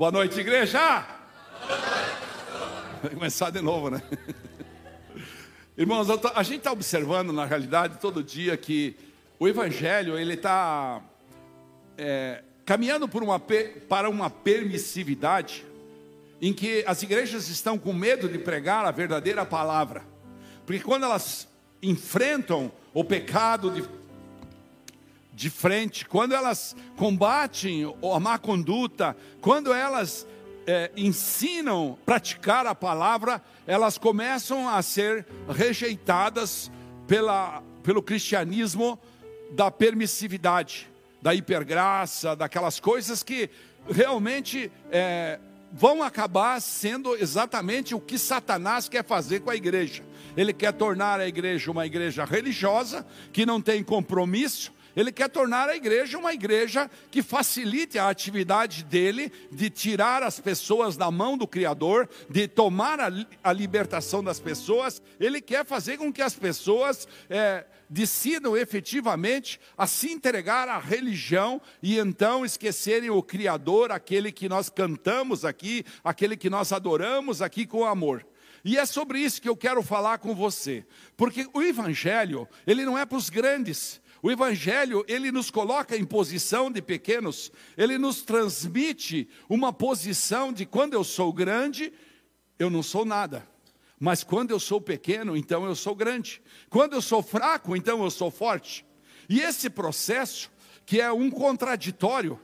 Boa noite, igreja! Vai começar de novo, né? Irmãos, a gente está observando, na realidade, todo dia que o Evangelho ele está é, caminhando uma, para uma permissividade em que as igrejas estão com medo de pregar a verdadeira palavra. Porque quando elas enfrentam o pecado de de frente, quando elas combatem a má conduta, quando elas é, ensinam praticar a palavra, elas começam a ser rejeitadas pela, pelo cristianismo da permissividade, da hipergraça, daquelas coisas que realmente é, vão acabar sendo exatamente o que Satanás quer fazer com a igreja. Ele quer tornar a igreja uma igreja religiosa, que não tem compromisso, ele quer tornar a igreja uma igreja que facilite a atividade dele de tirar as pessoas da mão do Criador, de tomar a, a libertação das pessoas. Ele quer fazer com que as pessoas é, decidam efetivamente a se entregar à religião e então esquecerem o Criador, aquele que nós cantamos aqui, aquele que nós adoramos aqui com amor. E é sobre isso que eu quero falar com você, porque o Evangelho, ele não é para os grandes, o Evangelho, ele nos coloca em posição de pequenos, ele nos transmite uma posição de quando eu sou grande, eu não sou nada. Mas quando eu sou pequeno, então eu sou grande. Quando eu sou fraco, então eu sou forte. E esse processo, que é um contraditório,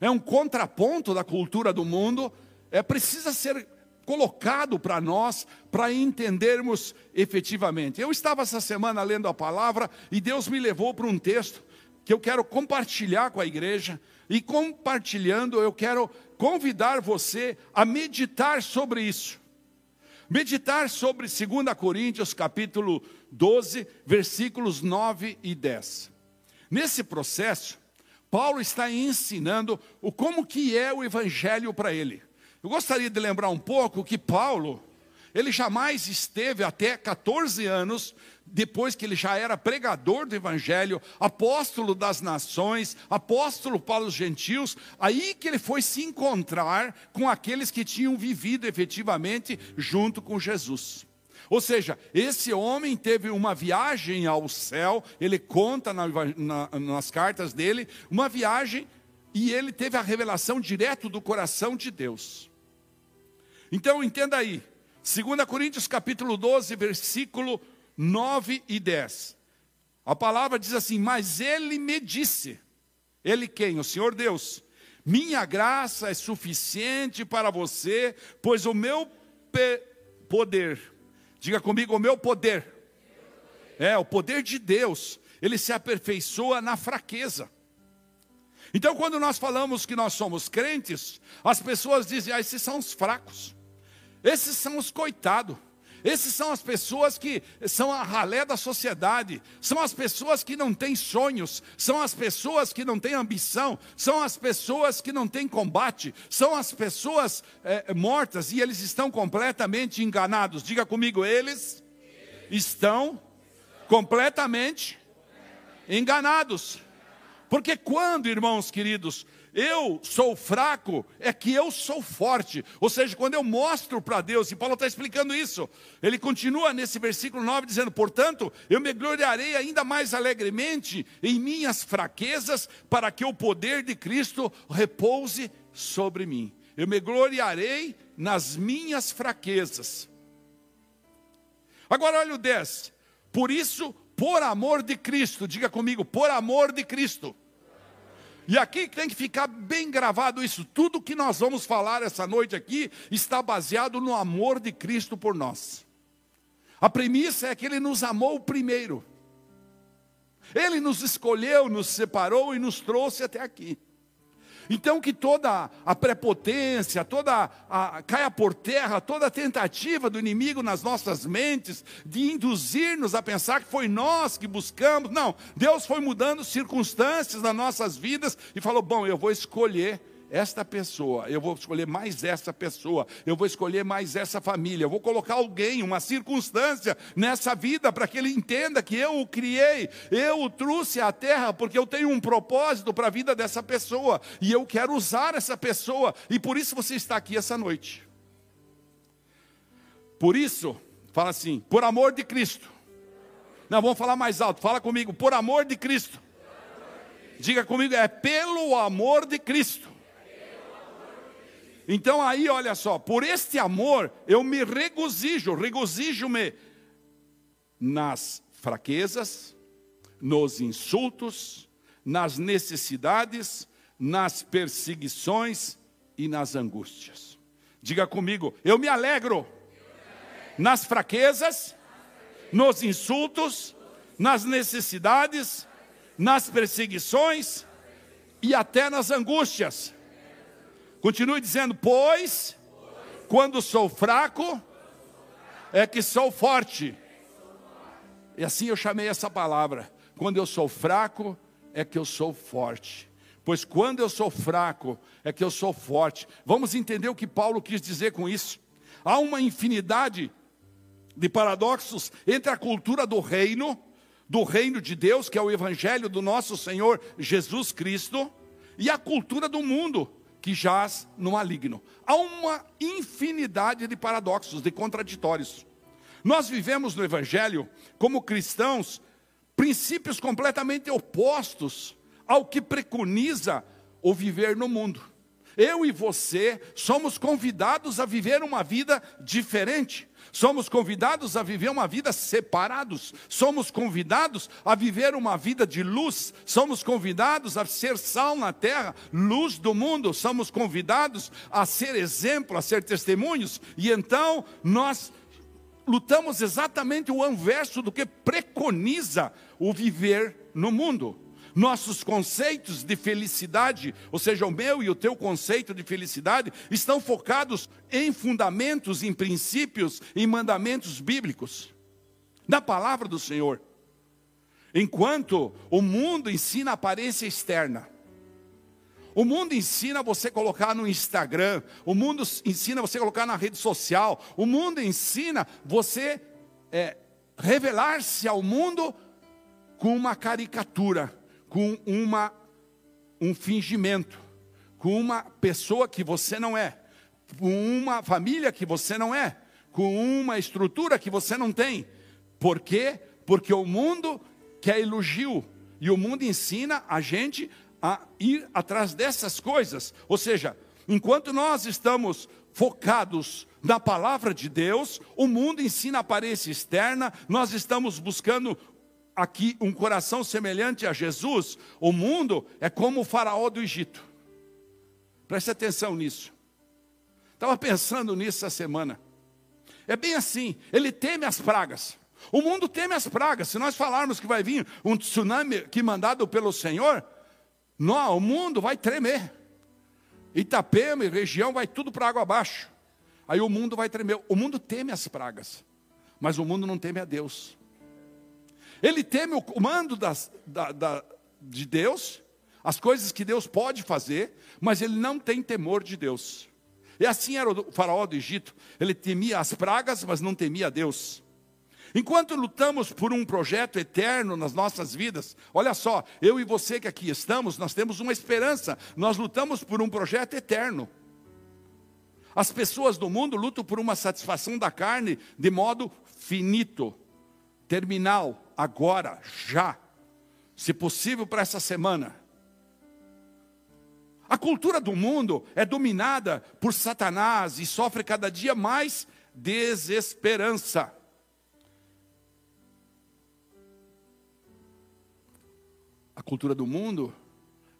é um contraponto da cultura do mundo, é precisa ser colocado para nós, para entendermos efetivamente. Eu estava essa semana lendo a palavra e Deus me levou para um texto que eu quero compartilhar com a igreja, e compartilhando, eu quero convidar você a meditar sobre isso. Meditar sobre 2 Coríntios capítulo 12, versículos 9 e 10. Nesse processo, Paulo está ensinando o como que é o evangelho para ele. Eu gostaria de lembrar um pouco que Paulo, ele jamais esteve até 14 anos, depois que ele já era pregador do Evangelho, apóstolo das nações, apóstolo para os gentios, aí que ele foi se encontrar com aqueles que tinham vivido efetivamente junto com Jesus. Ou seja, esse homem teve uma viagem ao céu, ele conta na, na, nas cartas dele, uma viagem, e ele teve a revelação direto do coração de Deus. Então entenda aí, 2 Coríntios capítulo 12, versículo 9 e 10. A palavra diz assim: Mas ele me disse, ele quem? O Senhor Deus, minha graça é suficiente para você, pois o meu poder, diga comigo, o meu poder, é o poder de Deus, ele se aperfeiçoa na fraqueza. Então, quando nós falamos que nós somos crentes, as pessoas dizem, ah, esses são os fracos. Esses são os coitados. Esses são as pessoas que são a ralé da sociedade, são as pessoas que não têm sonhos, são as pessoas que não têm ambição, são as pessoas que não têm combate, são as pessoas é, mortas e eles estão completamente enganados. Diga comigo, eles estão completamente enganados. Porque quando, irmãos queridos, eu sou fraco, é que eu sou forte. Ou seja, quando eu mostro para Deus, e Paulo está explicando isso, ele continua nesse versículo 9 dizendo: Portanto, eu me gloriarei ainda mais alegremente em minhas fraquezas, para que o poder de Cristo repouse sobre mim. Eu me gloriarei nas minhas fraquezas. Agora olha o 10. Por isso, por amor de Cristo, diga comigo, por amor de Cristo e aqui tem que ficar bem gravado isso. Tudo que nós vamos falar essa noite aqui está baseado no amor de Cristo por nós. A premissa é que Ele nos amou primeiro. Ele nos escolheu, nos separou e nos trouxe até aqui. Então que toda a prepotência, toda a, caia por terra, toda a tentativa do inimigo nas nossas mentes de induzir-nos a pensar que foi nós que buscamos. Não, Deus foi mudando circunstâncias nas nossas vidas e falou: "Bom, eu vou escolher esta pessoa, eu vou escolher mais essa pessoa, eu vou escolher mais essa família, eu vou colocar alguém, uma circunstância nessa vida para que ele entenda que eu o criei, eu o trouxe à terra porque eu tenho um propósito para a vida dessa pessoa e eu quero usar essa pessoa e por isso você está aqui essa noite. Por isso, fala assim, por amor de Cristo. Não, vamos falar mais alto, fala comigo, por amor de Cristo. Diga comigo, é pelo amor de Cristo. Então aí, olha só, por este amor eu me regozijo, regozijo-me nas fraquezas, nos insultos, nas necessidades, nas perseguições e nas angústias. Diga comigo, eu me alegro nas fraquezas, nos insultos, nas necessidades, nas perseguições e até nas angústias. Continue dizendo: Pois, quando sou fraco, é que sou forte. E assim eu chamei essa palavra. Quando eu sou fraco, é que eu sou forte. Pois quando eu sou fraco, é que eu sou forte. Vamos entender o que Paulo quis dizer com isso. Há uma infinidade de paradoxos entre a cultura do reino, do reino de Deus, que é o evangelho do nosso Senhor Jesus Cristo, e a cultura do mundo, que jaz no maligno. Há uma infinidade de paradoxos, de contraditórios. Nós vivemos no evangelho como cristãos princípios completamente opostos ao que preconiza o viver no mundo. Eu e você somos convidados a viver uma vida diferente. Somos convidados a viver uma vida separados. Somos convidados a viver uma vida de luz. Somos convidados a ser sal na terra, luz do mundo. Somos convidados a ser exemplo, a ser testemunhos. E então nós lutamos exatamente o inverso do que preconiza o viver no mundo. Nossos conceitos de felicidade, ou seja, o meu e o teu conceito de felicidade, estão focados em fundamentos, em princípios, em mandamentos bíblicos, na palavra do Senhor. Enquanto o mundo ensina a aparência externa, o mundo ensina você colocar no Instagram, o mundo ensina você colocar na rede social, o mundo ensina você é, revelar-se ao mundo com uma caricatura com uma, um fingimento, com uma pessoa que você não é, com uma família que você não é, com uma estrutura que você não tem. Por quê? Porque o mundo quer elogio e o mundo ensina a gente a ir atrás dessas coisas. Ou seja, enquanto nós estamos focados na palavra de Deus, o mundo ensina a aparência externa, nós estamos buscando aqui um coração semelhante a Jesus, o mundo é como o faraó do Egito. Preste atenção nisso. Estava pensando nisso essa semana. É bem assim, ele teme as pragas. O mundo teme as pragas. Se nós falarmos que vai vir um tsunami que mandado pelo Senhor, não, o mundo vai tremer. Itapema e região vai tudo para água abaixo. Aí o mundo vai tremer. O mundo teme as pragas, mas o mundo não teme a Deus. Ele teme o comando das, da, da, de Deus, as coisas que Deus pode fazer, mas ele não tem temor de Deus. E assim era o faraó do Egito. Ele temia as pragas, mas não temia Deus. Enquanto lutamos por um projeto eterno nas nossas vidas, olha só, eu e você que aqui estamos, nós temos uma esperança, nós lutamos por um projeto eterno. As pessoas do mundo lutam por uma satisfação da carne de modo finito, terminal agora, já, se possível para essa semana. A cultura do mundo é dominada por Satanás e sofre cada dia mais desesperança. A cultura do mundo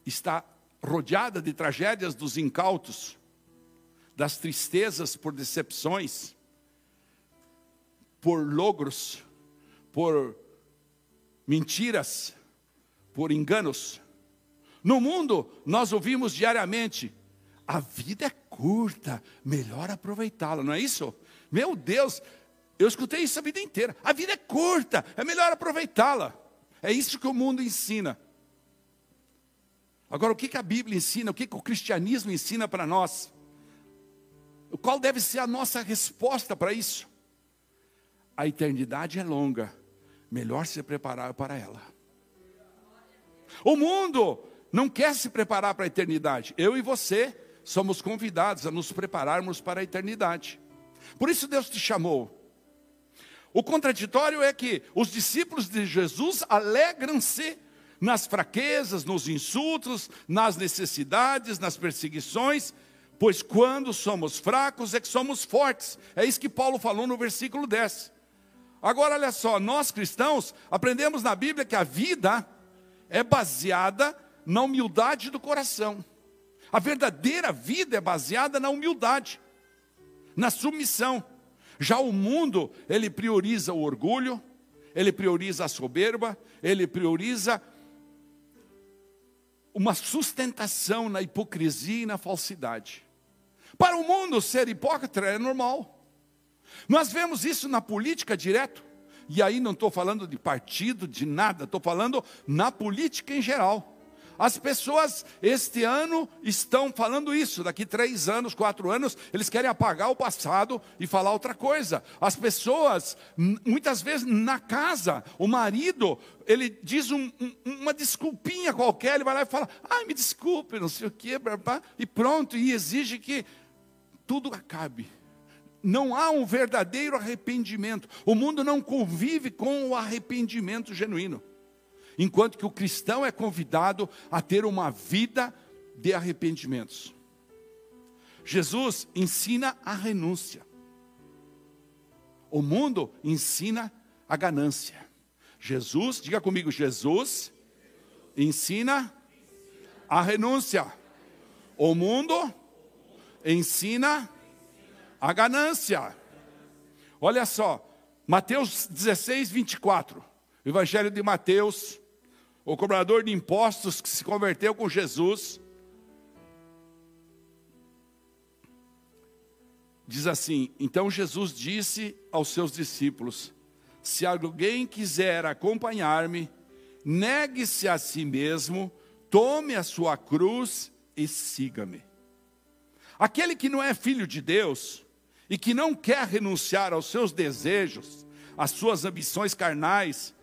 está rodeada de tragédias dos incautos, das tristezas por decepções, por logros, por mentiras, por enganos. No mundo, nós ouvimos diariamente: a vida é curta, melhor aproveitá-la, não é isso? Meu Deus, eu escutei isso a vida inteira. A vida é curta, é melhor aproveitá-la. É isso que o mundo ensina. Agora, o que, a Bíblia ensina, o que o cristianismo ensina para nós? Qual deve ser a nossa resposta para isso? A eternidade é longa, melhor se preparar para ela. O mundo não quer se preparar para a eternidade. Eu e você somos convidados a nos prepararmos para a eternidade. Por isso Deus te chamou. O contraditório é que os discípulos de Jesus alegram-se nas fraquezas, nos insultos, nas necessidades, nas perseguições, pois quando somos fracos é que somos fortes. É isso que Paulo falou no versículo 10. Agora, olha só, nós cristãos aprendemos na Bíblia que a vida é baseada na humildade do coração. A verdadeira vida é baseada na humildade, na submissão. Já o mundo, ele prioriza o orgulho, ele prioriza a soberba, ele prioriza uma sustentação na hipocrisia e na falsidade. Para o mundo, ser hipócrita é normal. Nós vemos isso na política direto. E aí não estou falando de partido, de nada, estou falando na política em geral. As pessoas este ano estão falando isso, daqui três anos, quatro anos, eles querem apagar o passado e falar outra coisa. As pessoas, muitas vezes na casa, o marido, ele diz um, um, uma desculpinha qualquer, ele vai lá e fala, ai, me desculpe, não sei o quê, e pronto, e exige que tudo acabe. Não há um verdadeiro arrependimento. O mundo não convive com o arrependimento genuíno. Enquanto que o cristão é convidado a ter uma vida de arrependimentos. Jesus ensina a renúncia. O mundo ensina a ganância. Jesus, diga comigo, Jesus ensina a renúncia. O mundo ensina a ganância. Olha só, Mateus 16, 24. Evangelho de Mateus, o cobrador de impostos que se converteu com Jesus, diz assim: Então Jesus disse aos seus discípulos: Se alguém quiser acompanhar-me, negue-se a si mesmo, tome a sua cruz e siga-me. Aquele que não é filho de Deus e que não quer renunciar aos seus desejos, às suas ambições carnais,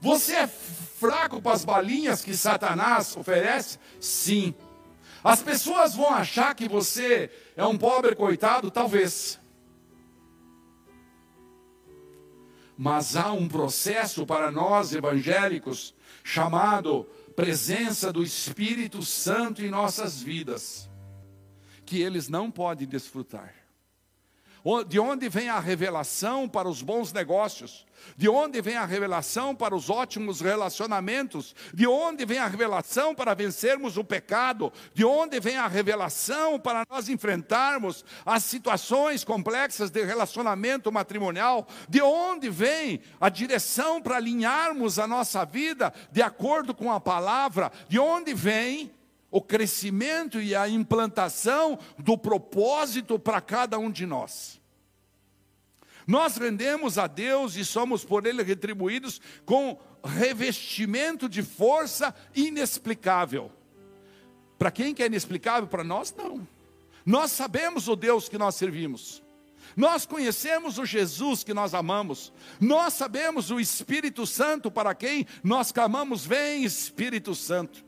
Você é fraco para as balinhas que Satanás oferece? Sim. As pessoas vão achar que você é um pobre coitado? Talvez. Mas há um processo para nós evangélicos chamado presença do Espírito Santo em nossas vidas, que eles não podem desfrutar. De onde vem a revelação para os bons negócios? De onde vem a revelação para os ótimos relacionamentos? De onde vem a revelação para vencermos o pecado? De onde vem a revelação para nós enfrentarmos as situações complexas de relacionamento matrimonial? De onde vem a direção para alinharmos a nossa vida de acordo com a palavra? De onde vem o crescimento e a implantação do propósito para cada um de nós. Nós rendemos a Deus e somos por Ele retribuídos com revestimento de força inexplicável. Para quem que é inexplicável? Para nós, não. Nós sabemos o Deus que nós servimos. Nós conhecemos o Jesus que nós amamos. Nós sabemos o Espírito Santo para quem nós clamamos: Vem, Espírito Santo.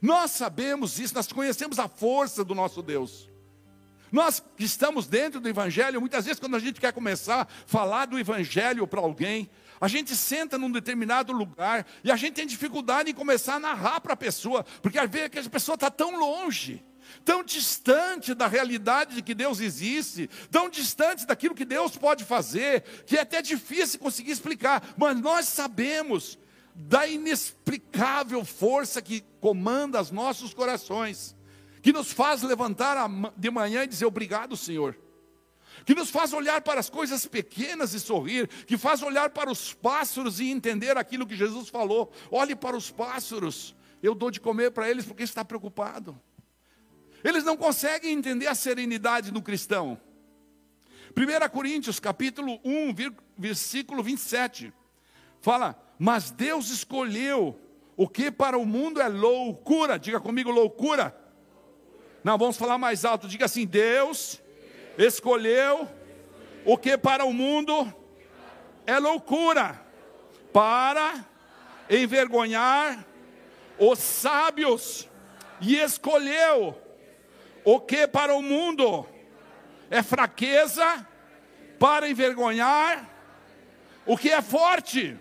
Nós sabemos isso, nós conhecemos a força do nosso Deus. Nós que estamos dentro do Evangelho, muitas vezes, quando a gente quer começar a falar do Evangelho para alguém, a gente senta num determinado lugar e a gente tem dificuldade em começar a narrar para a pessoa, porque às vezes a pessoa está tão longe, tão distante da realidade de que Deus existe, tão distante daquilo que Deus pode fazer, que é até difícil conseguir explicar, mas nós sabemos da inexplicável força que comanda os nossos corações, que nos faz levantar de manhã e dizer obrigado, Senhor. Que nos faz olhar para as coisas pequenas e sorrir, que faz olhar para os pássaros e entender aquilo que Jesus falou. Olhe para os pássaros, eu dou de comer para eles porque está preocupado. Eles não conseguem entender a serenidade do cristão. 1 Coríntios capítulo 1, versículo 27, fala: mas Deus escolheu o que para o mundo é loucura. Diga comigo, loucura. Não, vamos falar mais alto. Diga assim: Deus escolheu o que para o mundo é loucura, para envergonhar os sábios, e escolheu o que para o mundo é fraqueza, para envergonhar o que é forte.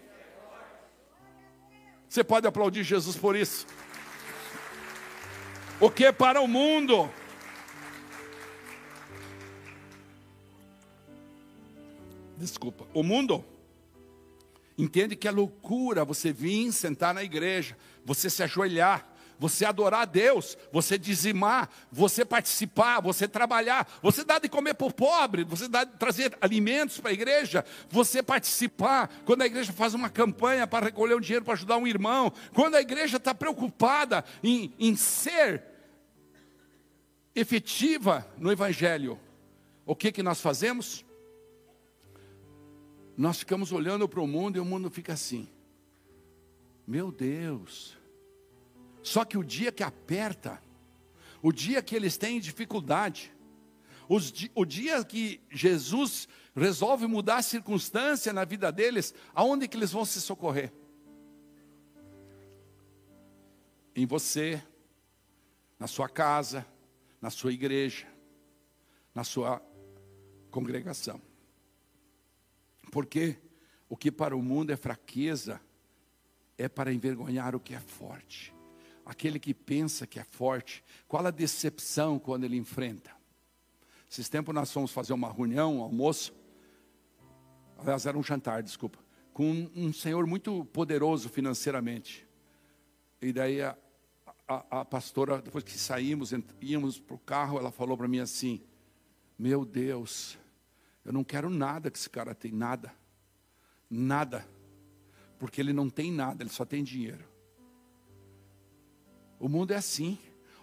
Você pode aplaudir Jesus por isso? O que para o mundo? Desculpa, o mundo entende que é loucura você vir sentar na igreja, você se ajoelhar, você adorar a Deus, você dizimar, você participar, você trabalhar, você dar de comer para o pobre, você dar, trazer alimentos para a igreja, você participar, quando a igreja faz uma campanha para recolher um dinheiro para ajudar um irmão, quando a igreja está preocupada em, em ser efetiva no Evangelho, o que, que nós fazemos? Nós ficamos olhando para o mundo e o mundo fica assim. Meu Deus, só que o dia que aperta, o dia que eles têm dificuldade, o dia que Jesus resolve mudar a circunstância na vida deles, aonde que eles vão se socorrer? Em você, na sua casa, na sua igreja, na sua congregação. Porque o que para o mundo é fraqueza, é para envergonhar o que é forte aquele que pensa que é forte, qual a decepção quando ele enfrenta? Esses tempos nós fomos fazer uma reunião, um almoço, aliás, era um jantar, desculpa, com um, senhor muito poderoso financeiramente. E daí a, a, a pastora, depois que saímos, íamos para o carro, ela falou para mim assim: Meu Deus, eu não quero nada que esse cara tem, nada, nada, porque ele não tem nada, ele só tem dinheiro. O mundo é assim.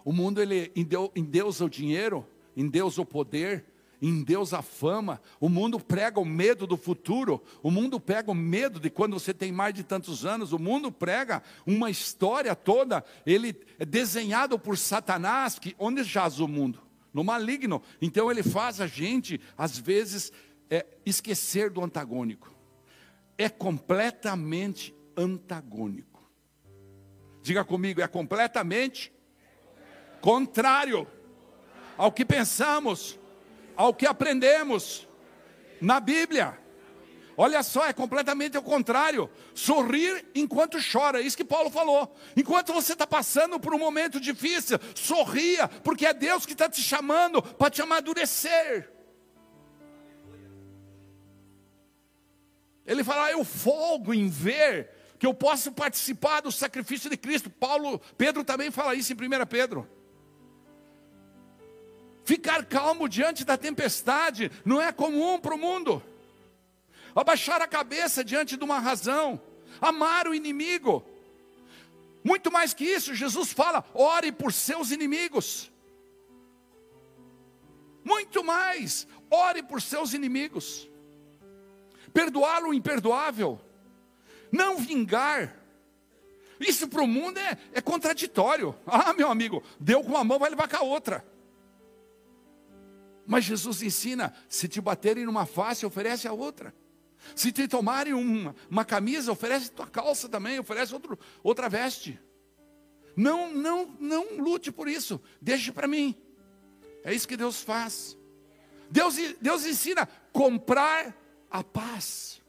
O mundo ele endeusa o dinheiro, endeusa o poder, endeusa a fama. O mundo prega o medo do futuro. O mundo prega o medo de quando você tem mais de tantos anos. O mundo prega uma história toda. Ele é desenhado por Satanás, que onde jaz o mundo? No maligno. Então ele faz a gente às vezes é, esquecer do antagônico. É completamente antagônico. Diga comigo, é completamente contrário ao que pensamos, ao que aprendemos na Bíblia. Olha só, é completamente o contrário. Sorrir enquanto chora, é isso que Paulo falou. Enquanto você está passando por um momento difícil, sorria, porque é Deus que está te chamando para te amadurecer. Ele fala, ah, eu folgo em ver que eu posso participar do sacrifício de Cristo. Paulo, Pedro também fala isso em 1 Pedro. Ficar calmo diante da tempestade não é comum para o mundo. Abaixar a cabeça diante de uma razão, amar o inimigo. Muito mais que isso, Jesus fala: ore por seus inimigos. Muito mais, ore por seus inimigos. Perdoar o imperdoável, não vingar. Isso para o mundo é, é contraditório. Ah, meu amigo, deu com uma mão, vai levar com a outra. Mas Jesus ensina: se te baterem numa face, oferece a outra. Se te tomarem uma, uma camisa, oferece tua calça também, oferece outro, outra veste. Não, não, não lute por isso. Deixe para mim. É isso que Deus faz. Deus, Deus ensina comprar a paz,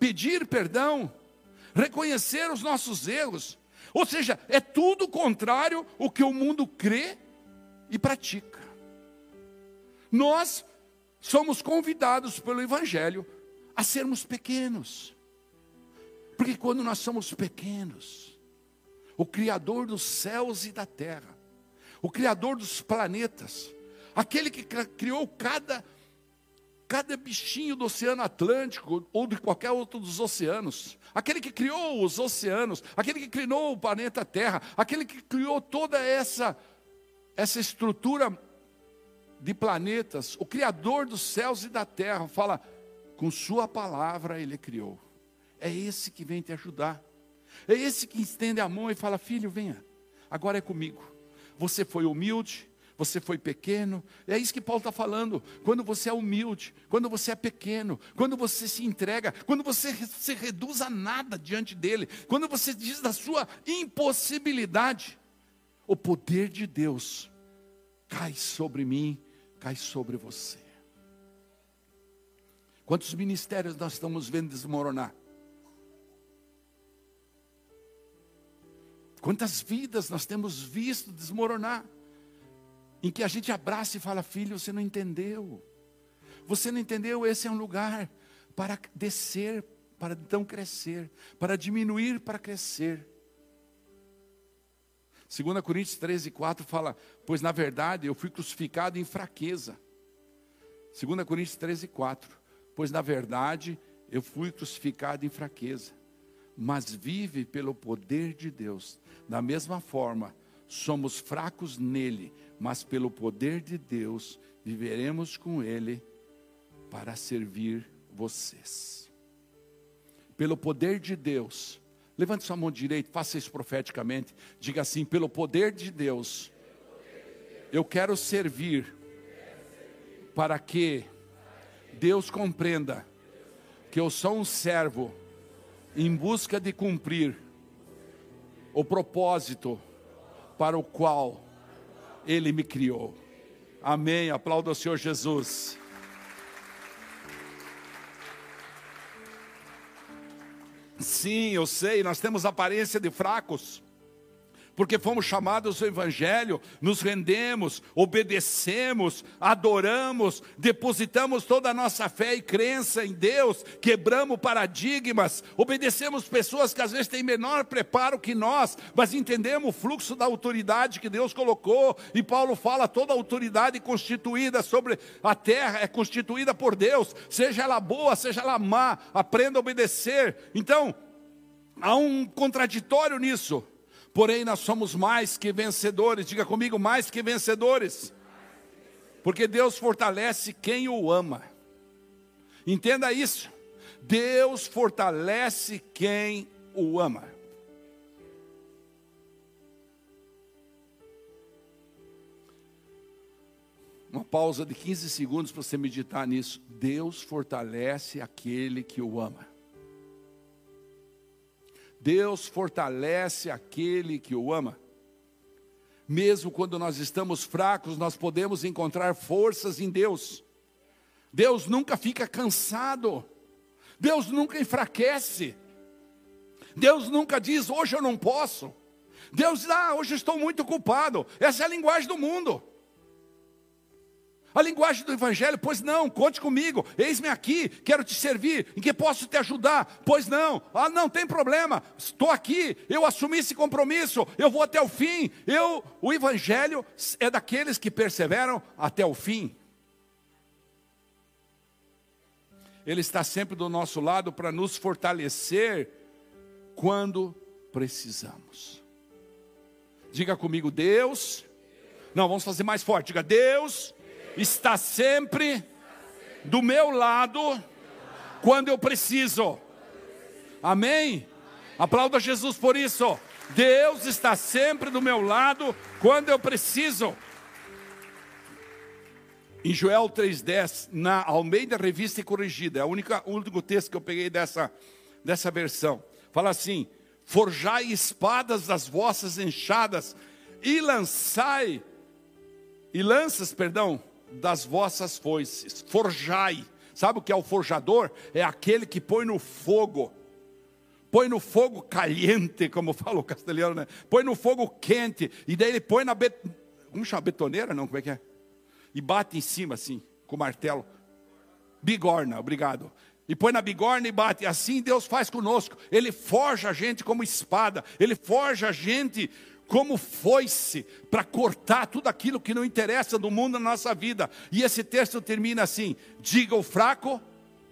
pedir perdão, reconhecer os nossos erros. Ou seja, é tudo contrário o que o mundo crê e pratica. Nós somos convidados pelo Evangelho a sermos pequenos. Porque quando nós somos pequenos, o Criador dos céus e da terra, o Criador dos planetas, aquele que criou cada, cada bichinho do Oceano Atlântico ou de qualquer outro dos oceanos, aquele que criou os oceanos, aquele que criou o planeta Terra, aquele que criou toda essa, essa estrutura de planetas, o Criador dos céus e da terra, fala, com Sua palavra Ele criou. É esse que vem te ajudar. É esse que estende a mão e fala: Filho, venha, agora é comigo. Você foi humilde, você foi pequeno. É isso que Paulo está falando. Quando você é humilde, quando você é pequeno, quando você se entrega, quando você se reduz a nada diante dele, quando você diz da sua impossibilidade, o poder de Deus cai sobre mim cai sobre você. Quantos ministérios nós estamos vendo desmoronar? Quantas vidas nós temos visto desmoronar? Em que a gente abraça e fala, filho, você não entendeu. Você não entendeu, esse é um lugar para descer, para então crescer, para diminuir, para crescer. 2 Coríntios 13, 4 fala: Pois na verdade eu fui crucificado em fraqueza. 2 Coríntios 13, 4. Pois na verdade eu fui crucificado em fraqueza, mas vive pelo poder de Deus. Da mesma forma, somos fracos nele, mas pelo poder de Deus viveremos com ele para servir vocês. Pelo poder de Deus, Levante sua mão direita, faça isso profeticamente. Diga assim: pelo poder de Deus, eu quero servir para que Deus compreenda que eu sou um servo em busca de cumprir o propósito para o qual Ele me criou. Amém. Aplauda o Senhor Jesus. Sim, eu sei, nós temos aparência de fracos porque fomos chamados ao Evangelho, nos rendemos, obedecemos, adoramos, depositamos toda a nossa fé e crença em Deus, quebramos paradigmas, obedecemos pessoas que às vezes têm menor preparo que nós, mas entendemos o fluxo da autoridade que Deus colocou, e Paulo fala: toda autoridade constituída sobre a terra é constituída por Deus, seja ela boa, seja ela má, aprenda a obedecer. Então, há um contraditório nisso. Porém, nós somos mais que vencedores. Diga comigo, mais que vencedores. Porque Deus fortalece quem o ama. Entenda isso. Deus fortalece quem o ama. Uma pausa de 15 segundos para você meditar nisso. Deus fortalece aquele que o ama. Deus fortalece aquele que o ama. Mesmo quando nós estamos fracos, nós podemos encontrar forças em Deus. Deus nunca fica cansado. Deus nunca enfraquece. Deus nunca diz, hoje eu não posso. Deus diz, ah, hoje estou muito ocupado. Essa é a linguagem do mundo. A linguagem do Evangelho, pois não, conte comigo, eis-me aqui, quero te servir, em que posso te ajudar? Pois não, ah, não tem problema, estou aqui, eu assumi esse compromisso, eu vou até o fim. Eu, o Evangelho é daqueles que perseveram até o fim. Ele está sempre do nosso lado para nos fortalecer quando precisamos. Diga comigo, Deus. Não, vamos fazer mais forte. Diga, Deus está sempre do meu lado quando eu preciso. Amém? Aplauda Jesus por isso. Deus está sempre do meu lado quando eu preciso. Em Joel 3,10, na Almeida Revista e Corrigida, é o único texto que eu peguei dessa, dessa versão. Fala assim: Forjai espadas das vossas enxadas e lançai, e lanças, perdão, das vossas foices, forjai. Sabe o que é o forjador? É aquele que põe no fogo. Põe no fogo caliente, como fala o castelhano, né? Põe no fogo quente. E daí ele põe na bet... Como chama? Betoneira? Não, como é que é? E bate em cima assim, com o martelo. Bigorna, obrigado. E põe na bigorna e bate. Assim Deus faz conosco. Ele forja a gente como espada. Ele forja a gente como foice para cortar tudo aquilo que não interessa do mundo na nossa vida. E esse texto termina assim: diga o fraco,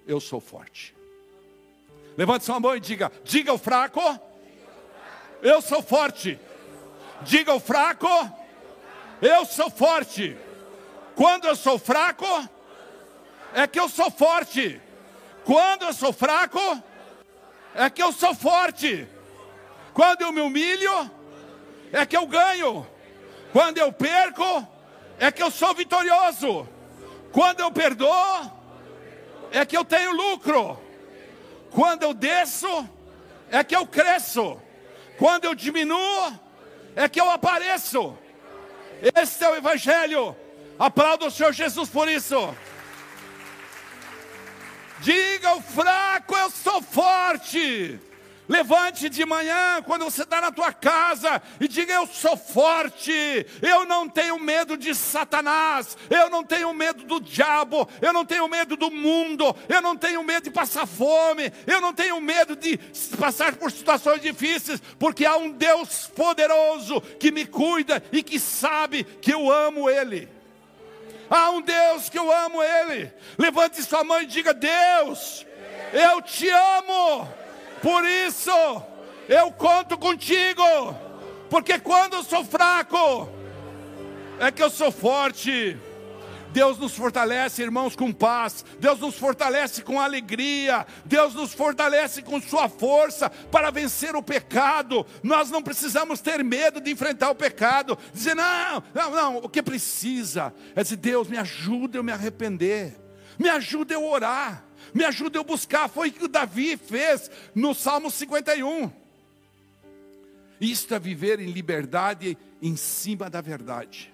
eu sou forte. Levante sua mão e diga: diga o fraco, eu sou forte. Diga o fraco, eu sou forte. Quando eu sou fraco, é que eu sou forte. Quando eu sou fraco, é que eu sou forte. Quando eu me humilho, é que eu ganho. Quando eu perco, é que eu sou vitorioso. Quando eu perdoo, é que eu tenho lucro. Quando eu desço, é que eu cresço. Quando eu diminuo, é que eu apareço. Este é o Evangelho. Aplauda o Senhor Jesus por isso. Diga ao fraco, eu sou forte. Levante de manhã, quando você está na tua casa, e diga: Eu sou forte, eu não tenho medo de Satanás, eu não tenho medo do diabo, eu não tenho medo do mundo, eu não tenho medo de passar fome, eu não tenho medo de passar por situações difíceis, porque há um Deus poderoso que me cuida e que sabe que eu amo Ele. Há um Deus que eu amo Ele. Levante sua mão e diga: Deus, eu te amo por isso, eu conto contigo, porque quando eu sou fraco, é que eu sou forte. Deus nos fortalece, irmãos, com paz. Deus nos fortalece com alegria. Deus nos fortalece com Sua força para vencer o pecado. Nós não precisamos ter medo de enfrentar o pecado. Dizer, não, não, não. O que precisa é dizer, Deus, me ajuda eu me arrepender. Me ajuda eu orar me ajuda eu buscar. Foi o que o Davi fez no Salmo 51. Isto é viver em liberdade em cima da verdade.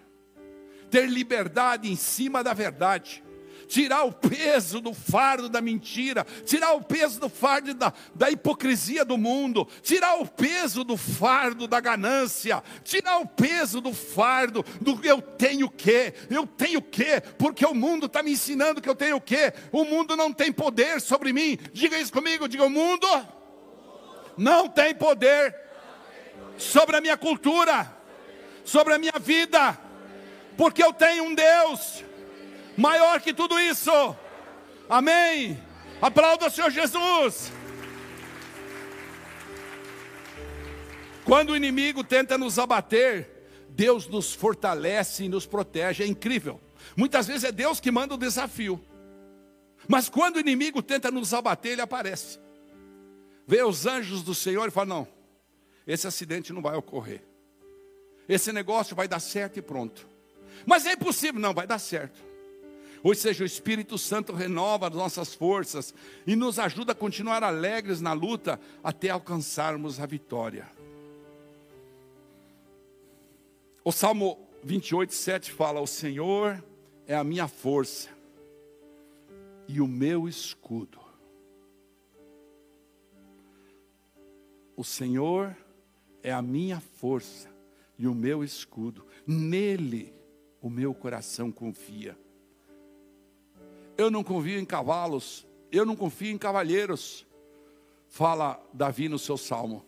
Ter liberdade em cima da verdade tirar o peso do fardo da mentira, tirar o peso do fardo da, da hipocrisia do mundo, tirar o peso do fardo da ganância, tirar o peso do fardo do eu tenho que, eu tenho que, porque o mundo está me ensinando que eu tenho que, o mundo não tem poder sobre mim. Diga isso comigo, diga: o mundo não tem poder sobre a minha cultura, sobre a minha vida, porque eu tenho um Deus maior que tudo isso. Amém. Aplauda o Senhor Jesus. Quando o inimigo tenta nos abater, Deus nos fortalece e nos protege. É incrível. Muitas vezes é Deus que manda o desafio. Mas quando o inimigo tenta nos abater, ele aparece. Vê os anjos do Senhor e fala: Não, esse acidente não vai ocorrer. Esse negócio vai dar certo e pronto. Mas é impossível, não, vai dar certo. Ou seja, o Espírito Santo renova as nossas forças e nos ajuda a continuar alegres na luta até alcançarmos a vitória. O Salmo 28, 7 fala: O Senhor é a minha força e o meu escudo. O Senhor é a minha força e o meu escudo. Nele o meu coração confia. Eu não confio em cavalos, eu não confio em cavalheiros, fala Davi no seu salmo.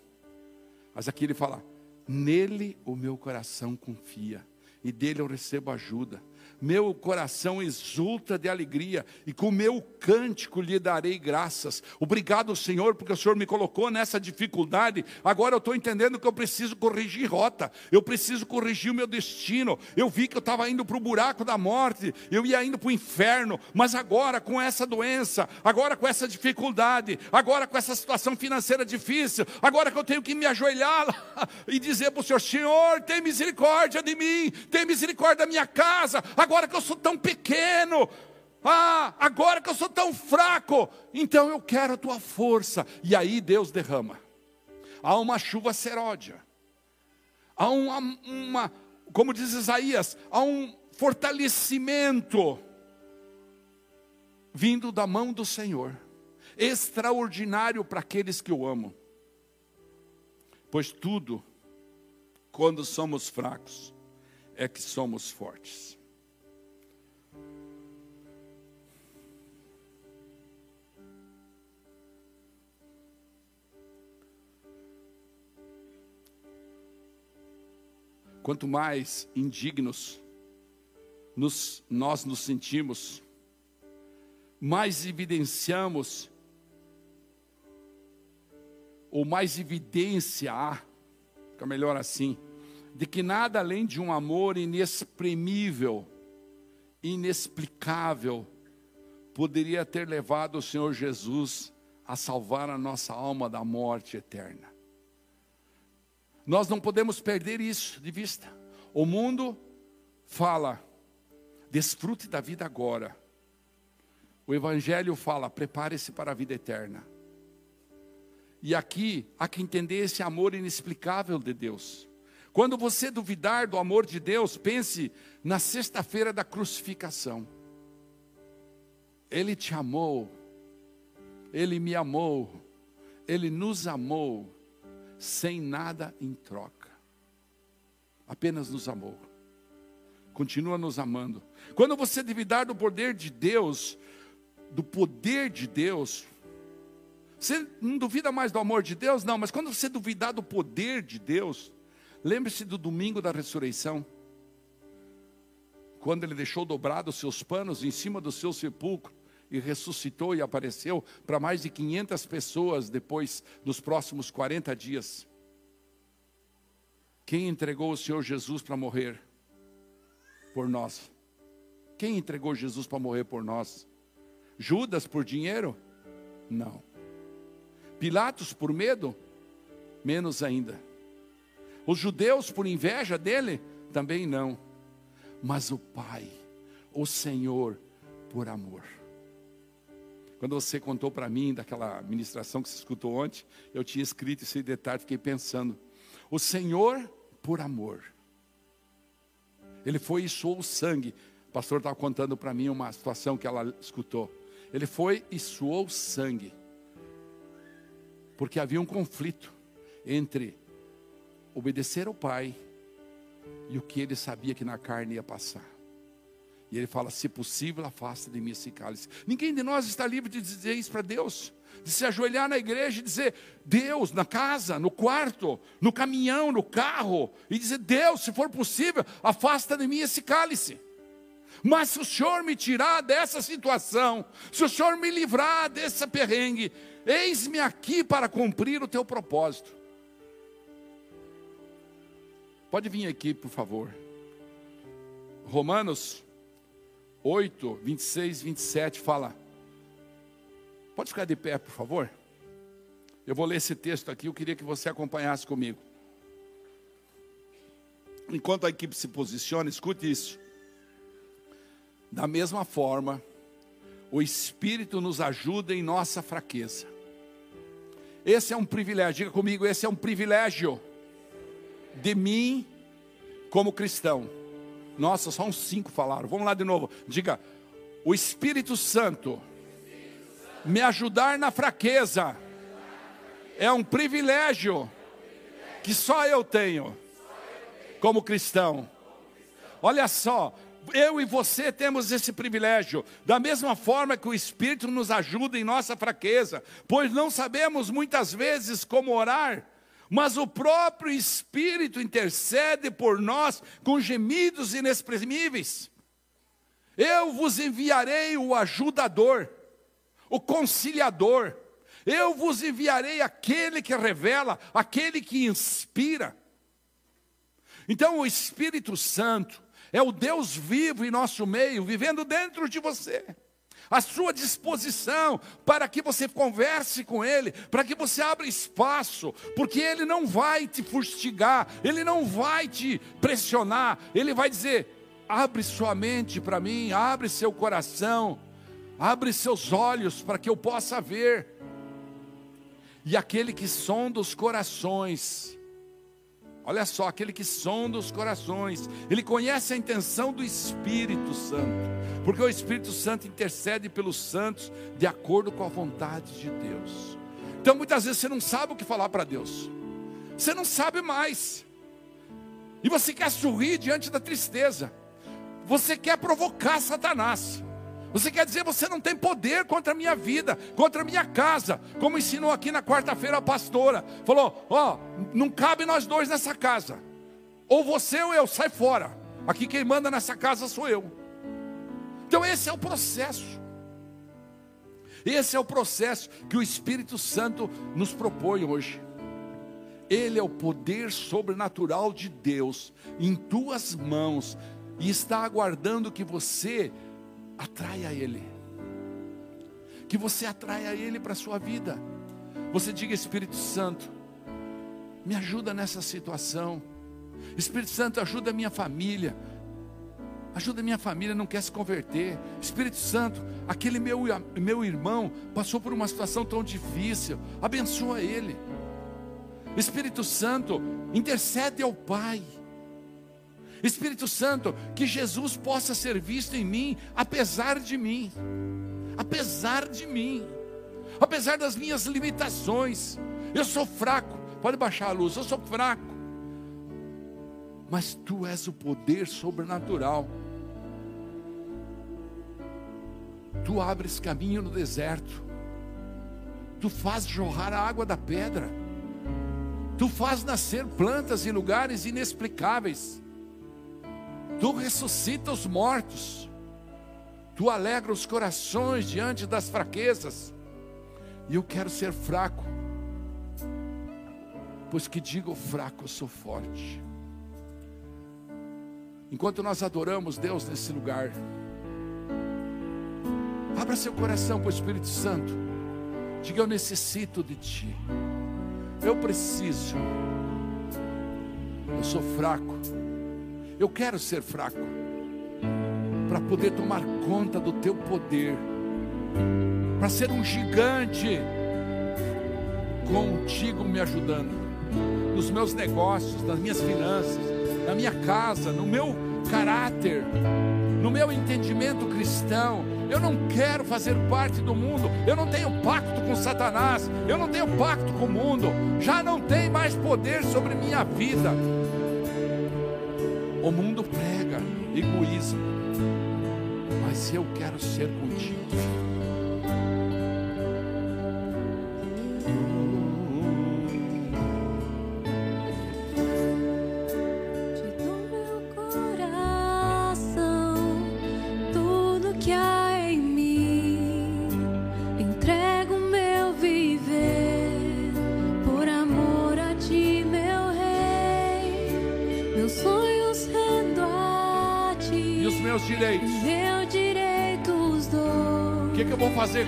Mas aqui ele fala: Nele o meu coração confia, e dele eu recebo ajuda meu coração exulta de alegria, e com meu cântico lhe darei graças. Obrigado, Senhor, porque o Senhor me colocou nessa dificuldade. Agora eu estou entendendo que eu preciso corrigir rota, eu preciso corrigir o meu destino. Eu vi que eu estava indo para o buraco da morte, eu ia indo para o inferno, mas agora com essa doença, agora com essa dificuldade, agora com essa situação financeira difícil, agora que eu tenho que me ajoelhar e dizer para o Senhor: Senhor, tem misericórdia de mim, tem misericórdia da minha casa que eu sou tão pequeno, ah, agora que eu sou tão fraco, então eu quero a tua força. E aí Deus derrama. Há uma chuva seródia, há uma, uma como diz Isaías, há um fortalecimento vindo da mão do Senhor, extraordinário para aqueles que o amam. Pois tudo, quando somos fracos, é que somos fortes. Quanto mais indignos nos, nós nos sentimos, mais evidenciamos, ou mais evidência há, fica melhor assim, de que nada além de um amor inexprimível, inexplicável, poderia ter levado o Senhor Jesus a salvar a nossa alma da morte eterna. Nós não podemos perder isso de vista. O mundo fala, desfrute da vida agora. O Evangelho fala, prepare-se para a vida eterna. E aqui há que entender esse amor inexplicável de Deus. Quando você duvidar do amor de Deus, pense na sexta-feira da crucificação. Ele te amou, Ele me amou, Ele nos amou sem nada em troca. Apenas nos amou. Continua nos amando. Quando você duvidar do poder de Deus, do poder de Deus, você não duvida mais do amor de Deus? Não, mas quando você duvidar do poder de Deus, lembre-se do domingo da ressurreição. Quando ele deixou dobrados os seus panos em cima do seu sepulcro e ressuscitou e apareceu para mais de 500 pessoas depois, nos próximos 40 dias. Quem entregou o Senhor Jesus para morrer por nós? Quem entregou Jesus para morrer por nós? Judas por dinheiro? Não. Pilatos por medo? Menos ainda. Os judeus por inveja dele? Também não. Mas o Pai, o Senhor, por amor. Quando você contou para mim daquela ministração que você escutou ontem, eu tinha escrito esse detalhe, fiquei pensando. O Senhor, por amor, Ele foi e suou sangue. O pastor estava contando para mim uma situação que ela escutou. Ele foi e suou sangue. Porque havia um conflito entre obedecer ao Pai e o que ele sabia que na carne ia passar. E ele fala: se possível, afasta de mim esse cálice. Ninguém de nós está livre de dizer isso para Deus. De se ajoelhar na igreja e dizer, Deus, na casa, no quarto, no caminhão, no carro, e dizer, Deus, se for possível, afasta de mim esse cálice. Mas se o Senhor me tirar dessa situação, se o Senhor me livrar desse perrengue, eis-me aqui para cumprir o teu propósito. Pode vir aqui, por favor. Romanos 8, 26, 27 fala. Pode ficar de pé, por favor? Eu vou ler esse texto aqui, eu queria que você acompanhasse comigo. Enquanto a equipe se posiciona, escute isso. Da mesma forma, o Espírito nos ajuda em nossa fraqueza. Esse é um privilégio, diga comigo, esse é um privilégio de mim como cristão. Nossa, só uns cinco falaram. Vamos lá de novo. Diga, o Espírito Santo me ajudar na fraqueza é um privilégio que só eu tenho como cristão. Olha só, eu e você temos esse privilégio, da mesma forma que o Espírito nos ajuda em nossa fraqueza, pois não sabemos muitas vezes como orar, mas o próprio Espírito intercede por nós com gemidos inexprimíveis. Eu vos enviarei o ajudador, o conciliador, eu vos enviarei aquele que revela, aquele que inspira. Então o Espírito Santo é o Deus vivo em nosso meio, vivendo dentro de você. A sua disposição para que você converse com Ele, para que você abra espaço, porque Ele não vai te fustigar, Ele não vai te pressionar, Ele vai dizer: abre sua mente para mim, abre seu coração, abre seus olhos para que eu possa ver. E aquele que sonda os corações, Olha só, aquele que sonda os corações, ele conhece a intenção do Espírito Santo, porque o Espírito Santo intercede pelos santos de acordo com a vontade de Deus. Então muitas vezes você não sabe o que falar para Deus, você não sabe mais, e você quer sorrir diante da tristeza, você quer provocar Satanás. Você quer dizer, você não tem poder contra a minha vida, contra a minha casa, como ensinou aqui na quarta-feira a pastora. Falou: Ó, oh, não cabe nós dois nessa casa. Ou você ou eu, sai fora. Aqui quem manda nessa casa sou eu. Então esse é o processo. Esse é o processo que o Espírito Santo nos propõe hoje. Ele é o poder sobrenatural de Deus em tuas mãos e está aguardando que você atraia Ele. Que você atraia Ele para a sua vida. Você diga, Espírito Santo, me ajuda nessa situação. Espírito Santo, ajuda a minha família. Ajuda a minha família, não quer se converter. Espírito Santo, aquele meu, meu irmão passou por uma situação tão difícil. Abençoa ele. Espírito Santo, intercede ao Pai. Espírito Santo, que Jesus possa ser visto em mim, apesar de mim, apesar de mim, apesar das minhas limitações. Eu sou fraco, pode baixar a luz, eu sou fraco, mas tu és o poder sobrenatural. Tu abres caminho no deserto, tu faz jorrar a água da pedra, tu faz nascer plantas em lugares inexplicáveis. Tu ressuscita os mortos, tu alegra os corações diante das fraquezas. E eu quero ser fraco, pois que digo fraco, eu sou forte. Enquanto nós adoramos Deus nesse lugar, abra seu coração para o Espírito Santo. Diga: Eu necessito de Ti. Eu preciso. Eu sou fraco. Eu quero ser fraco para poder tomar conta do teu poder, para ser um gigante contigo me ajudando nos meus negócios, nas minhas finanças, na minha casa, no meu caráter, no meu entendimento cristão. Eu não quero fazer parte do mundo, eu não tenho pacto com Satanás, eu não tenho pacto com o mundo, já não tem mais poder sobre minha vida. O mundo prega egoísmo, mas eu quero ser contigo. fazer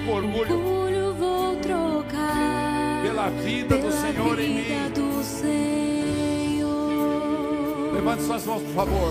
com orgulho. orgulho vou trocar pela vida pela do Senhor vida em mim. Do Senhor. Levante suas mãos, por favor.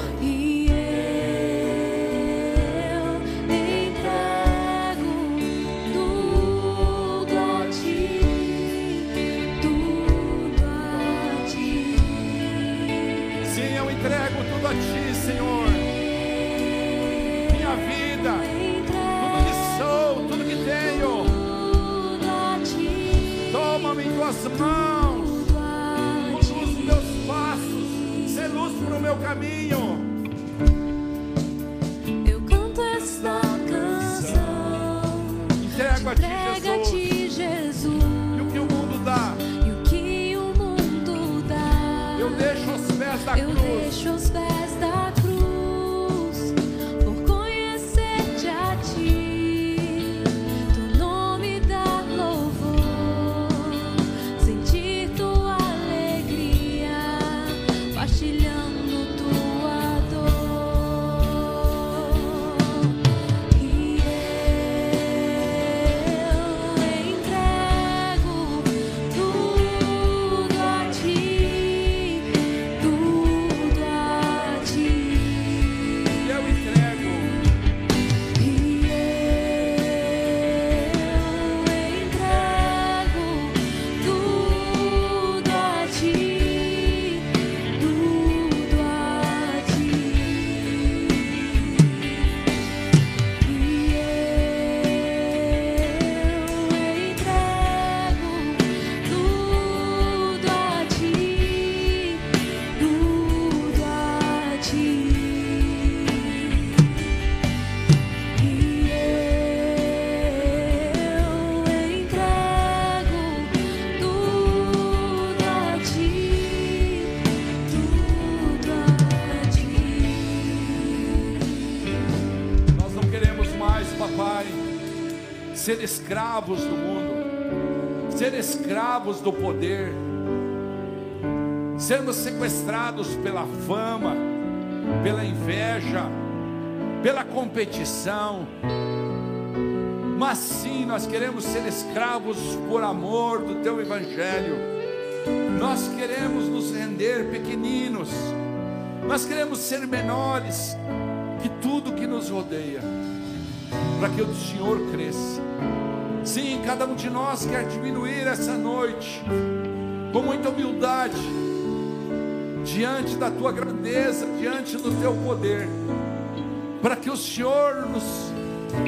Ser escravos do mundo, ser escravos do poder, sermos sequestrados pela fama, pela inveja, pela competição. Mas sim, nós queremos ser escravos por amor do teu evangelho. Nós queremos nos render pequeninos. Nós queremos ser menores que tudo que nos rodeia, para que o Senhor cresça. Sim, cada um de nós quer diminuir essa noite, com muita humildade, diante da tua grandeza, diante do teu poder, para que o Senhor nos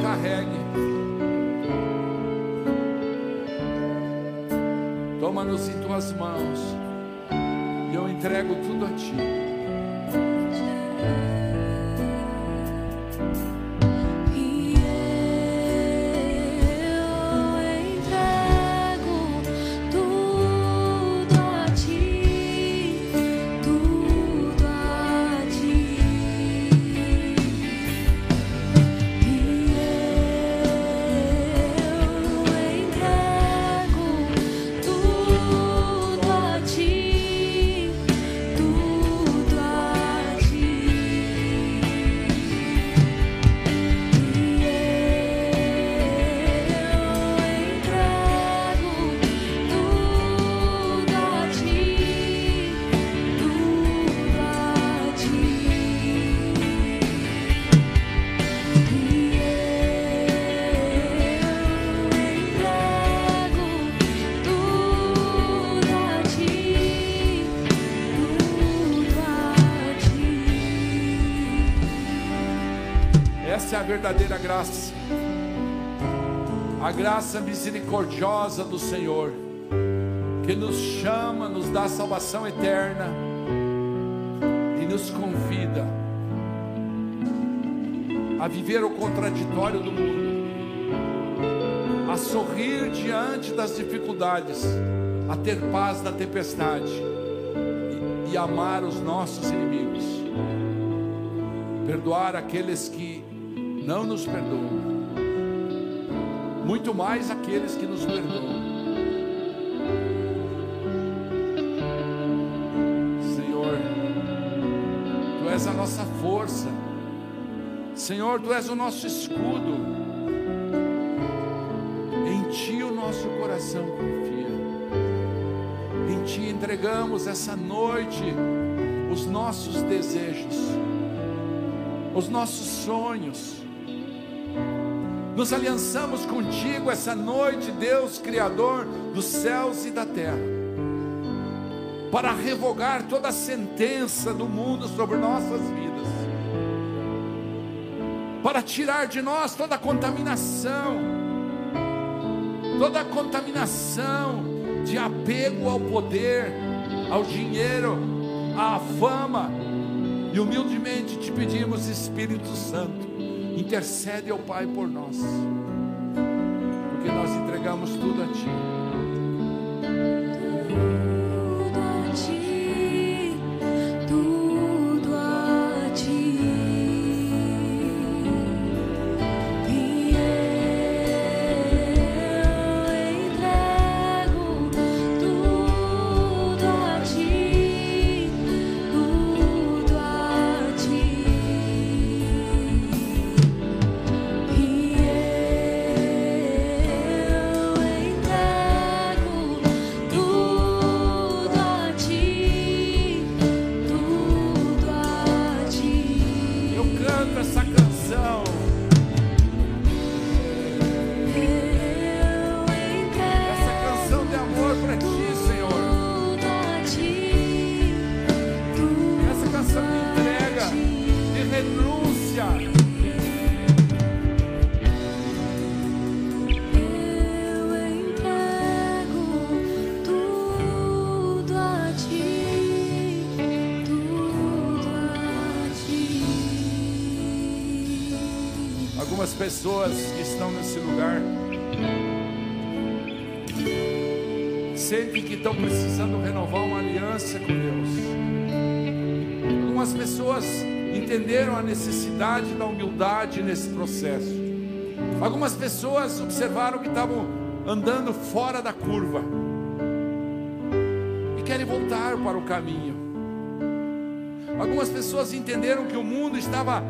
carregue. Toma-nos em tuas mãos, e eu entrego tudo a ti. Verdadeira graça. A graça misericordiosa do Senhor, que nos chama, nos dá salvação eterna e nos convida a viver o contraditório do mundo, a sorrir diante das dificuldades, a ter paz na tempestade e, e amar os nossos inimigos perdoar aqueles que não nos perdoam, muito mais aqueles que nos perdoam. Senhor, Tu és a nossa força, Senhor, Tu és o nosso escudo, em Ti o nosso coração confia, em Ti entregamos essa noite os nossos desejos os nossos sonhos. Nos aliançamos contigo essa noite, Deus Criador dos céus e da terra. para revogar toda a sentença do mundo sobre nossas vidas, para tirar de nós toda a contaminação, toda a contaminação de apego ao poder, ao dinheiro, à fama, e humildemente te pedimos, Espírito Santo, intercede ao Pai por nós, porque nós entregamos tudo a Ti. Pessoas que estão nesse lugar sentem que estão precisando renovar uma aliança com Deus. Algumas pessoas entenderam a necessidade da humildade nesse processo. Algumas pessoas observaram que estavam andando fora da curva e querem voltar para o caminho. Algumas pessoas entenderam que o mundo estava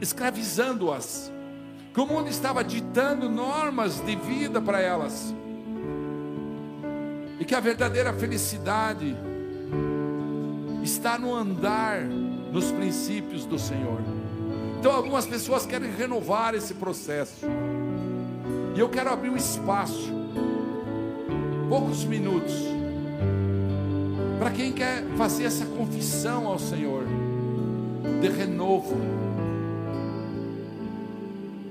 escravizando-as, que o mundo estava ditando normas de vida para elas, e que a verdadeira felicidade está no andar nos princípios do Senhor. Então, algumas pessoas querem renovar esse processo, e eu quero abrir um espaço, poucos minutos, para quem quer fazer essa confissão ao Senhor de renovo.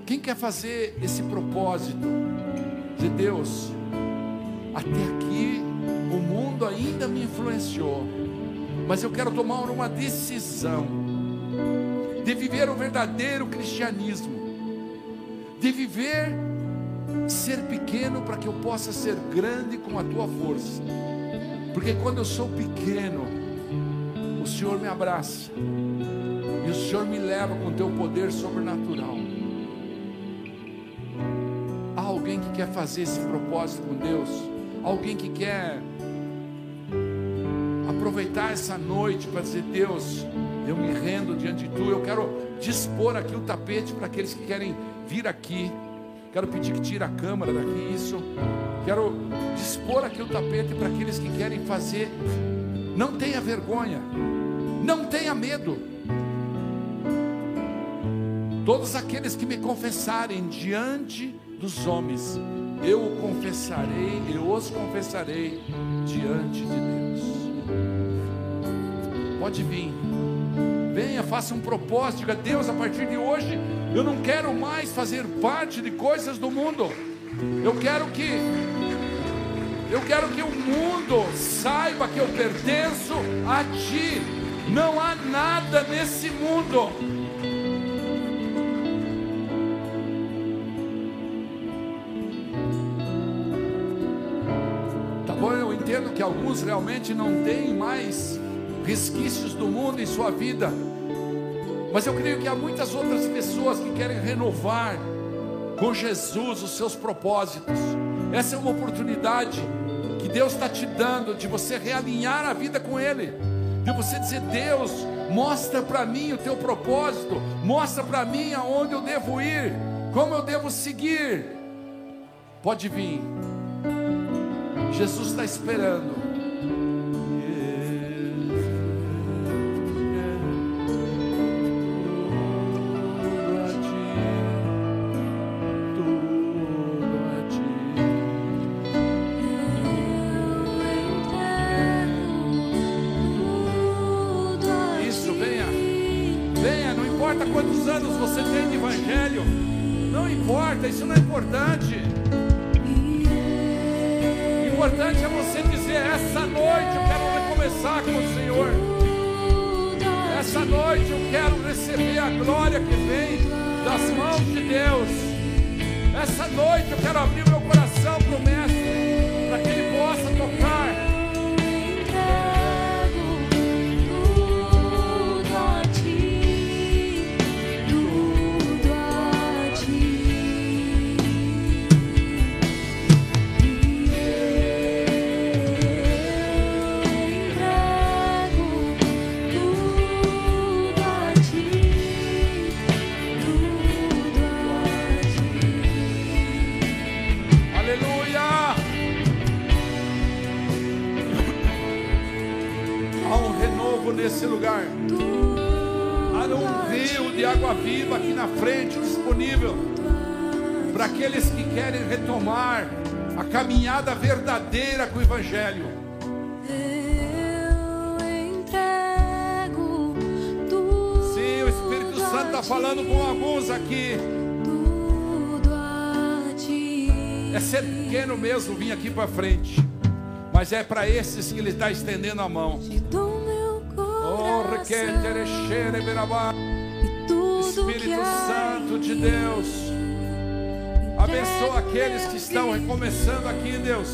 Quem quer fazer esse propósito de Deus? Até aqui o mundo ainda me influenciou, mas eu quero tomar uma decisão de viver o verdadeiro cristianismo, de viver ser pequeno para que eu possa ser grande com a tua força. Porque quando eu sou pequeno, o Senhor me abraça e o Senhor me leva com teu poder sobrenatural. Quer fazer esse propósito com Deus? Alguém que quer aproveitar essa noite para dizer: Deus, eu me rendo diante de tu. Eu quero dispor aqui o tapete para aqueles que querem vir aqui. Quero pedir que tire a câmera daqui, isso. Quero dispor aqui o tapete para aqueles que querem fazer. Não tenha vergonha, não tenha medo. Todos aqueles que me confessarem diante dos homens, eu o confessarei, eu os confessarei diante de Deus. Pode vir, venha, faça um propósito, diga: Deus, a partir de hoje, eu não quero mais fazer parte de coisas do mundo, eu quero que eu quero que o mundo saiba que eu pertenço a Ti. Não há nada nesse mundo. Entendo que alguns realmente não têm mais resquícios do mundo em sua vida. Mas eu creio que há muitas outras pessoas que querem renovar com Jesus os seus propósitos. Essa é uma oportunidade que Deus está te dando de você realinhar a vida com Ele, de você dizer: Deus, mostra para mim o teu propósito, mostra para mim aonde eu devo ir, como eu devo seguir. Pode vir, Jesus está esperando. velho. O Espírito Santo está falando com alguns aqui. É ser pequeno mesmo vir aqui para frente. Mas é para esses que ele está estendendo a mão. Oh, Espírito Santo de Deus. Abençoa aqueles que estão recomeçando aqui, Deus.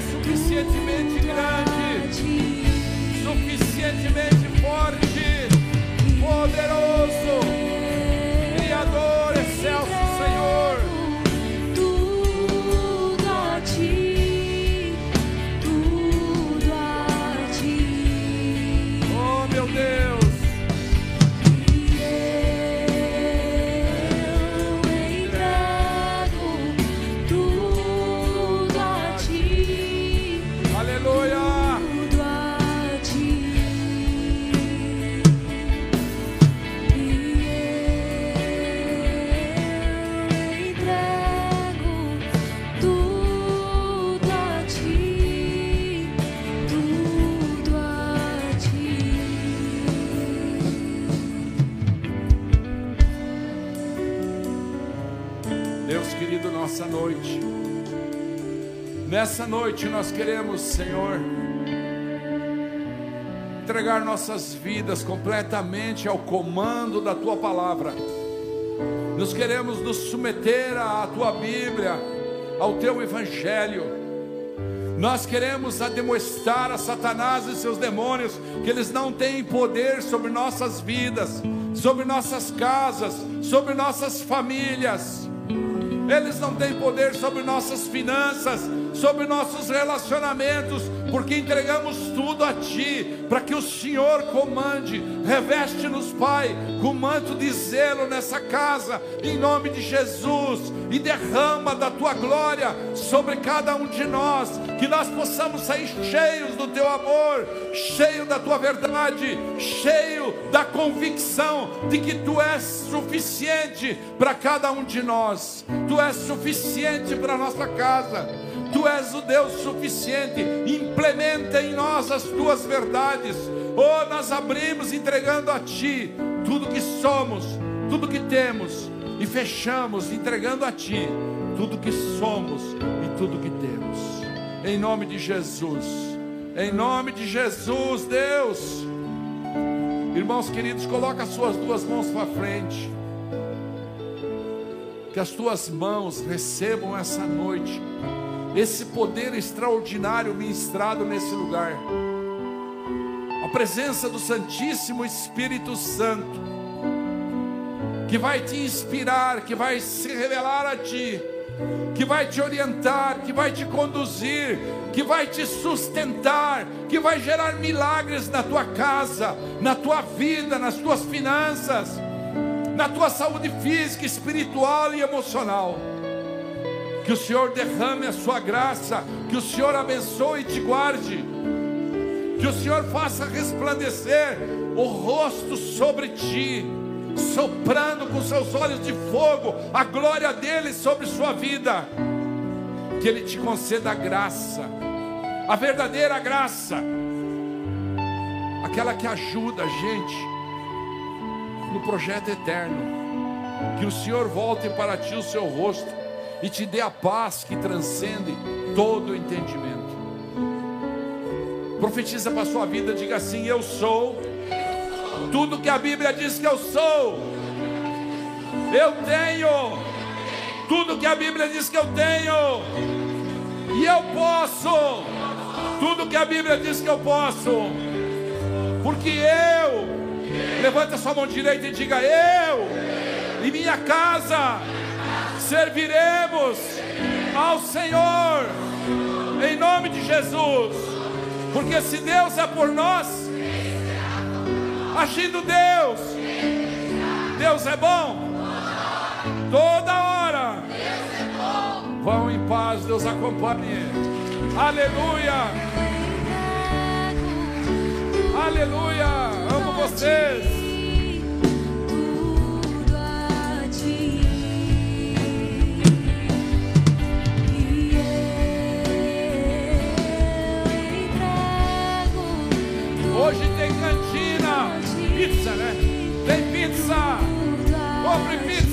suficientemente grande, suficientemente forte, poderoso. Nessa noite nós queremos, Senhor, entregar nossas vidas completamente ao comando da tua palavra. Nós queremos nos submeter à tua Bíblia, ao teu evangelho. Nós queremos admoestar a Satanás e seus demônios que eles não têm poder sobre nossas vidas, sobre nossas casas, sobre nossas famílias. Eles não têm poder sobre nossas finanças, sobre nossos relacionamentos, porque entregamos tudo a Ti, para que o Senhor comande, reveste-nos, Pai, com manto de zelo nessa casa, em nome de Jesus, e derrama da Tua glória sobre cada um de nós, que nós possamos sair cheios do Teu amor, cheio da Tua verdade, cheio da convicção de que Tu és suficiente para cada um de nós, Tu és suficiente para nossa casa. Tu és o Deus suficiente, implementa em nós as tuas verdades. Oh, nós abrimos entregando a Ti tudo que somos, tudo que temos, e fechamos entregando a Ti tudo que somos e tudo que temos. Em nome de Jesus, em nome de Jesus, Deus. Irmãos queridos, coloca as suas duas mãos para frente. Que as tuas mãos recebam essa noite esse poder extraordinário ministrado nesse lugar. A presença do Santíssimo Espírito Santo, que vai te inspirar, que vai se revelar a ti, que vai te orientar, que vai te conduzir, que vai te sustentar, que vai gerar milagres na tua casa, na tua vida, nas tuas finanças, na tua saúde física, espiritual e emocional. Que o Senhor derrame a sua graça, que o Senhor abençoe e te guarde, que o Senhor faça resplandecer o rosto sobre ti, soprando com seus olhos de fogo a glória dele sobre sua vida, que ele te conceda a graça, a verdadeira graça, aquela que ajuda a gente no projeto eterno. Que o Senhor volte para ti o seu rosto e te dê a paz que transcende todo o entendimento. Profetiza para a sua vida, diga assim: Eu sou tudo que a Bíblia diz que eu sou. Eu tenho tudo que a Bíblia diz que eu tenho. E eu posso tudo que a Bíblia diz que eu posso. Porque eu Levanta sua mão direita e diga: Eu e minha casa serviremos ao Senhor, em nome de Jesus, porque se Deus é por nós, agindo Deus, Deus é bom, toda hora. Vão em paz, Deus acompanhe. Aleluia, aleluia. Amo vocês. Hoje tem cantina, pizza, né? Tem pizza. Compre pizza.